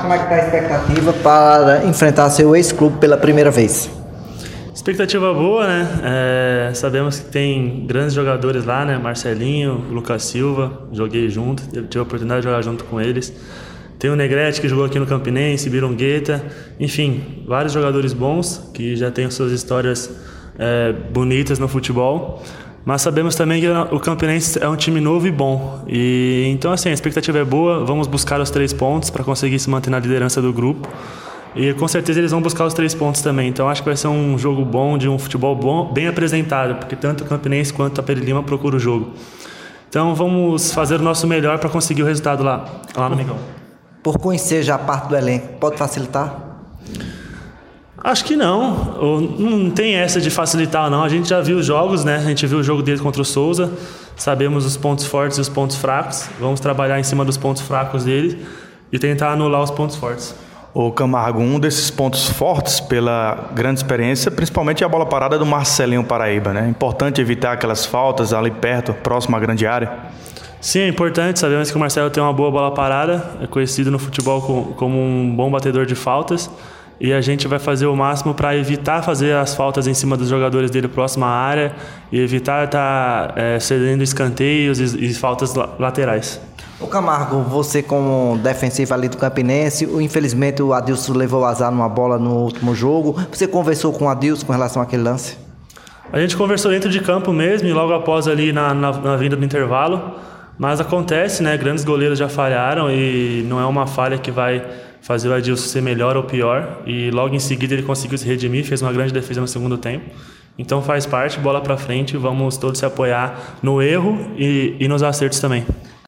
Como é que está a expectativa para enfrentar seu ex-clube pela primeira vez? Expectativa boa, né? É, sabemos que tem grandes jogadores lá, né? Marcelinho, Lucas Silva, joguei junto, tive a oportunidade de jogar junto com eles. Tem o Negrete que jogou aqui no Campinense, Birongueta, enfim, vários jogadores bons que já têm suas histórias é, bonitas no futebol. Mas sabemos também que o Campinense é um time novo e bom. E então assim, a expectativa é boa, vamos buscar os três pontos para conseguir se manter na liderança do grupo. E com certeza eles vão buscar os três pontos também. Então acho que vai ser um jogo bom, de um futebol bom, bem apresentado, porque tanto o Campinense quanto a Peri Lima procuram o jogo. Então vamos fazer o nosso melhor para conseguir o resultado lá, lá no Migão. Por conhecer já a parte do elenco, pode facilitar? Acho que não. Não tem essa de facilitar, não. A gente já viu os jogos, né? A gente viu o jogo dele contra o Souza. Sabemos os pontos fortes e os pontos fracos. Vamos trabalhar em cima dos pontos fracos dele e tentar anular os pontos fortes. O Camargo, um desses pontos fortes pela grande experiência, principalmente é a bola parada do Marcelinho Paraíba, né? Importante evitar aquelas faltas ali perto, próximo à grande área. Sim, é importante. Sabemos que o Marcelo tem uma boa bola parada, é conhecido no futebol como um bom batedor de faltas. E a gente vai fazer o máximo para evitar fazer as faltas em cima dos jogadores dele próximo à área e evitar estar tá, é, cedendo escanteios e, e faltas laterais. O Camargo, você como defensivo ali do Campinense, infelizmente o Adilson levou azar numa bola no último jogo. Você conversou com o Adilson com relação àquele lance? A gente conversou dentro de campo mesmo e logo após ali na, na, na vinda do intervalo. Mas acontece, né? Grandes goleiros já falharam e não é uma falha que vai fazer o Adilson ser melhor ou pior. E logo em seguida ele conseguiu se redimir, fez uma grande defesa no segundo tempo. Então faz parte, bola para frente, vamos todos se apoiar no erro e, e nos acertos também.